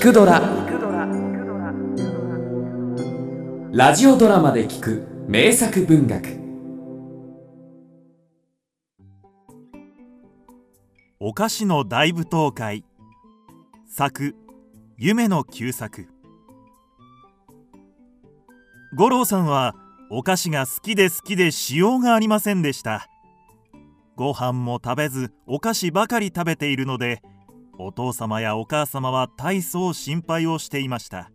聞くドラ」ラジオドラマで聞く名作文学。お菓子の大舞踏会。作夢の旧作。五郎さんはお菓子が好きで好きでしようがありませんでした。ご飯も食べずお菓子ばかり食べているのでお父様やお母様は大層心配をしていました。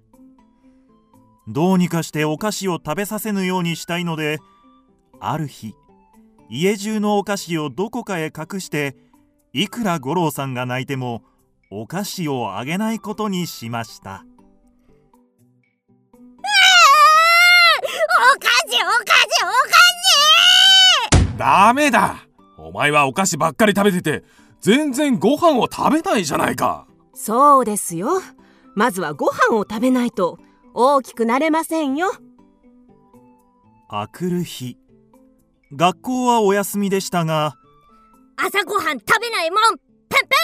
どうにかしてお菓子を食べさせぬようにしたいのである日家中のお菓子をどこかへ隠していくら五郎さんが泣いてもお菓子をあげないことにしました。お菓子お菓子お菓子！ダメだ。お前はお菓子ばっかり食べてて全然ご飯を食べないじゃないか。そうですよ。まずはご飯を食べないと大きくなれませんよ。あくる日。学校はお休みでしたが。朝ごはん食べないもんペンペ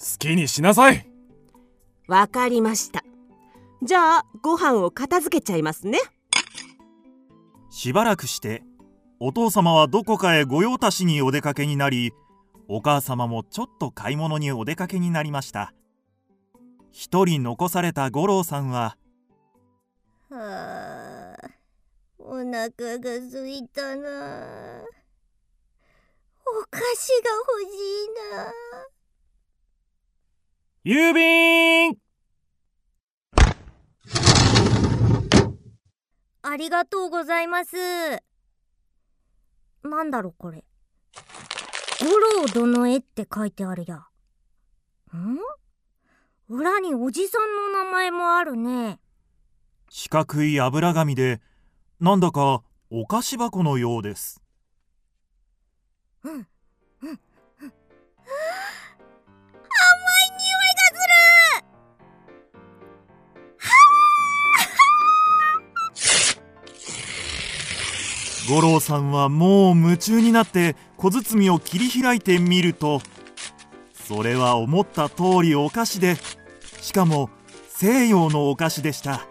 好きにしなさい。わかりました。じゃあご飯を片付けちゃいますね。しばらくしてお父様はどこかへ御用達にお出かけになりお母様もちょっと買い物にお出かけになりました。一人残された五郎さんはンはあお腹が空いたな。お菓子が欲しいな。郵便。ありがとうございます。なんだろこれ五郎殿へって書いてあるや。ん？裏におじさんの名前もあるね。四角い油紙でなんだかお菓子箱のようです。うん五郎さんはもう夢中になって小包を切り開いてみるとそれは思った通りお菓子でしかも西洋のお菓子でした。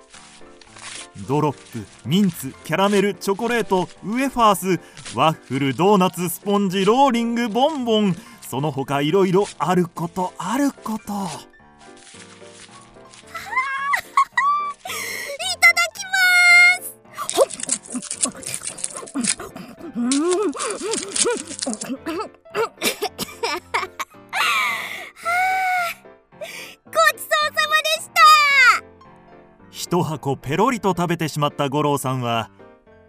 ドロップミンツキャラメルチョコレートウエファースワッフルドーナツスポンジローリングボンボンその他いろいろあることあること。一箱ペロリと食べてしまった五郎さんは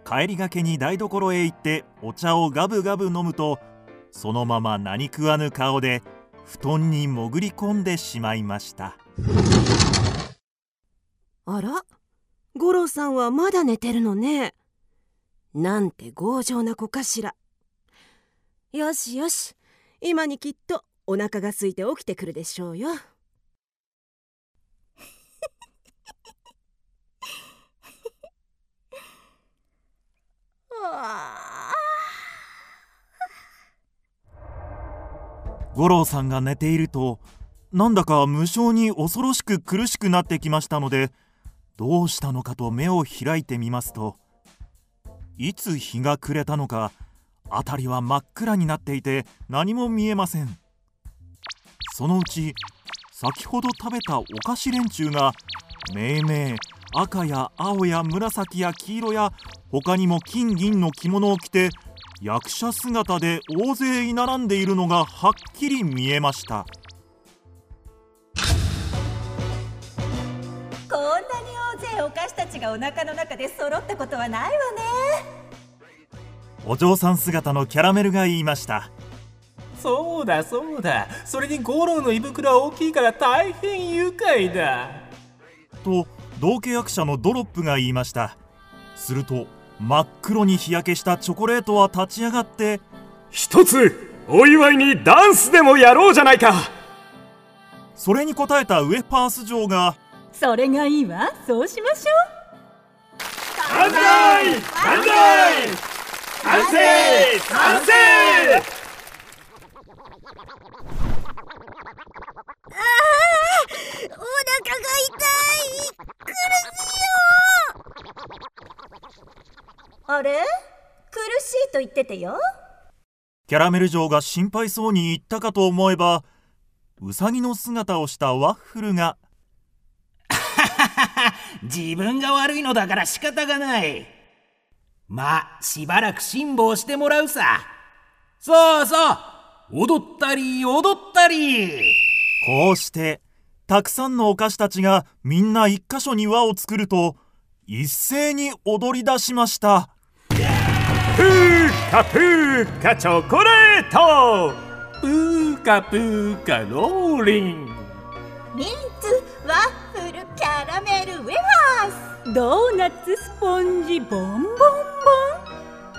帰りがけに台所へ行ってお茶をガブガブ飲むとそのまま何食わぬ顔で布団に潜り込んでしまいました。あら五郎さんはまだ寝てるのね。なんて強情な子かしらよしよし。今にきっとお腹が空いて起きてくるでしょうよ。五郎さんが寝ているとなんだか無性に恐ろしく苦しくなってきましたのでどうしたのかと目を開いてみますといつ日が暮れたのか辺りは真っ暗になっていて何も見えません。そのうち先ほど食べたお菓子連中がめいめい赤や青や紫や黄色や他にも金銀の着物を着て役者姿で大勢居並んでいるのがはっきり見えました。こんなに大勢お菓子たちがお腹の中で揃ったことはないわね。お嬢さん姿のキャラメルが言いました。そうだそうだ。それに五郎の胃袋は大きいから大変愉快だ。と同契約者のドロップが言いました。すると真っ黒に日焼けしたチョコレートは立ち上がって一つお祝いにダンスでもやろうじゃないか。それに応えたウエパース嬢がそれがいいわ。そうしましょ万歳万歳完成。完成お腹が痛い。苦しいよ。あれ？苦しいと言っててよ。キャラメル嬢が心配そうに言ったかと思えばウサギの姿をしたワッフルが。自分が悪いのだから仕方がない。まあしばらく辛抱してもらうさ。さあさあ踊ったり踊ったり。こうしてたくさんのお菓子たちがみんな一箇所に輪を作ると一斉に踊り出しました。プーカプーカチョコレート。プーカプーカローリン。ミンツワッフルキャラメルウェハースドーナツスポンジボンボン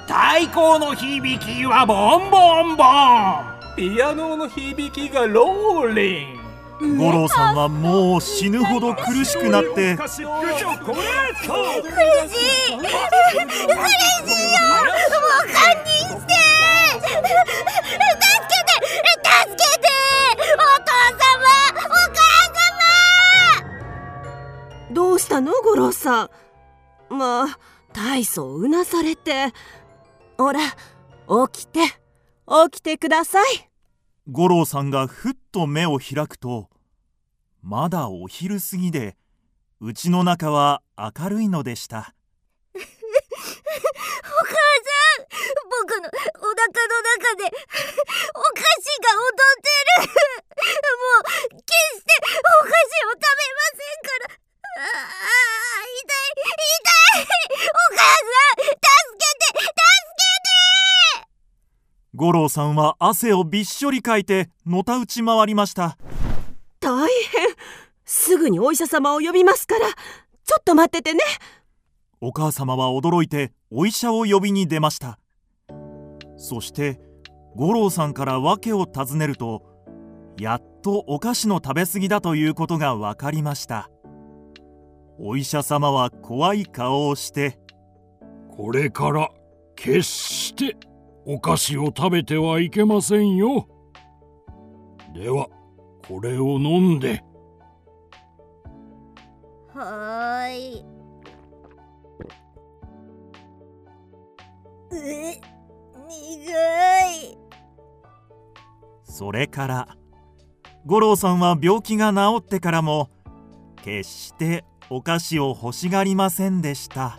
太鼓の響きはボンボンボン。ピアノの響きがローリン。五郎さんはもう死ぬほど苦しくなって。い苦しいよ。もう堪忍して。助けて。助けて。お父様。お母様。どうしたの五郎さん。まあ大層うなされてほら起きて起きてください。五郎さんがふっと目を開くとまだお昼過ぎで家の中は明るいのでした。お母さん僕のお腹の中でお菓子が踊ってる。もう決してお菓子を食べませんからああ痛い痛いお母さん助けて助けて五郎さんは汗をびっしょりかいてのたうち回りました。大変。すぐにお医者様を呼びますから。ちょっと待っててね。お母様は驚いてお医者を呼びに出ました。そして五郎さんから訳を尋ねるとやっとお菓子の食べ過ぎだということが分かりました。お医者様は怖い顔をしてこれから決してお菓子を食べてはいけませんよ。ではこれを飲んではーい。え、苦い。それから五郎さんは病気が治ってからも決してお菓子を欲しがりませんでした